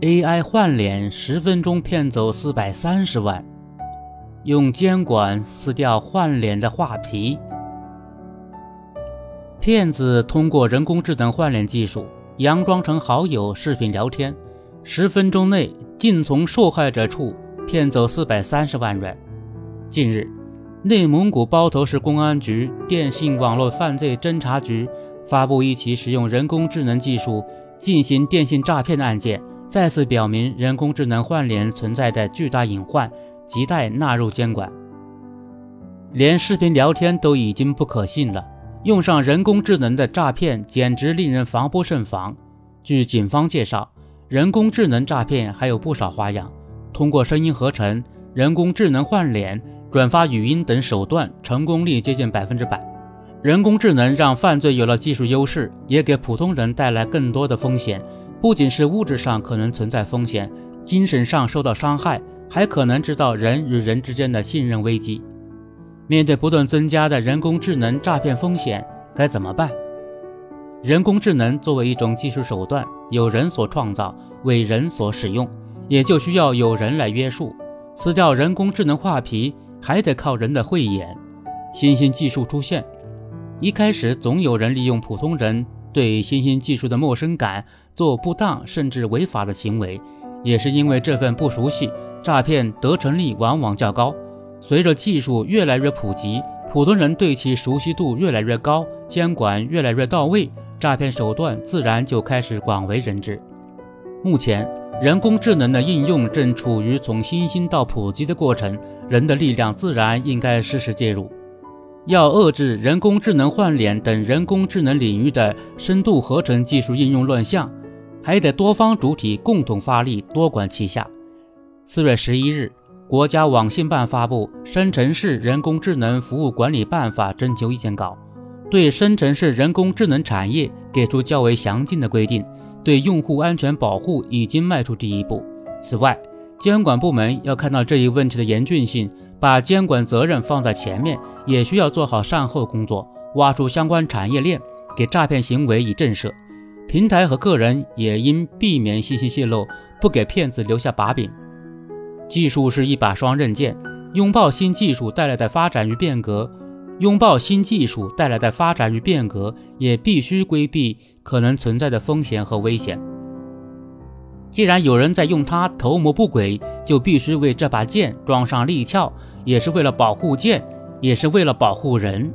AI 换脸十分钟骗走四百三十万，用监管撕掉换脸的画皮。骗子通过人工智能换脸技术，佯装成好友视频聊天，十分钟内竟从受害者处骗走四百三十万元。近日，内蒙古包头市公安局电信网络犯罪侦查局发布一起使用人工智能技术。进行电信诈骗的案件，再次表明人工智能换脸存在的巨大隐患，亟待纳入监管。连视频聊天都已经不可信了，用上人工智能的诈骗简直令人防不胜防。据警方介绍，人工智能诈骗还有不少花样，通过声音合成、人工智能换脸、转发语音等手段，成功率接近百分之百。人工智能让犯罪有了技术优势，也给普通人带来更多的风险。不仅是物质上可能存在风险，精神上受到伤害，还可能制造人与人之间的信任危机。面对不断增加的人工智能诈骗风险，该怎么办？人工智能作为一种技术手段，有人所创造，为人所使用，也就需要有人来约束。撕掉人工智能画皮，还得靠人的慧眼。新兴技术出现。一开始总有人利用普通人对新兴技术的陌生感做不当甚至违法的行为，也是因为这份不熟悉，诈骗得逞率往往较高。随着技术越来越普及，普通人对其熟悉度越来越高，监管越来越到位，诈骗手段自然就开始广为人知。目前，人工智能的应用正处于从新兴到普及的过程，人的力量自然应该适时介入。要遏制人工智能换脸等人工智能领域的深度合成技术应用乱象，还得多方主体共同发力，多管齐下。四月十一日，国家网信办发布《生成式人工智能服务管理办法》征求意见稿，对生成式人工智能产业给出较为详尽的规定，对用户安全保护已经迈出第一步。此外，监管部门要看到这一问题的严峻性。把监管责任放在前面，也需要做好善后工作，挖出相关产业链，给诈骗行为以震慑。平台和个人也应避免信息泄露，不给骗子留下把柄。技术是一把双刃剑，拥抱新技术带来的发展与变革，拥抱新技术带来的发展与变革，也必须规避可能存在的风险和危险。既然有人在用它图谋不轨，就必须为这把剑装上利鞘。也是为了保护剑，也是为了保护人。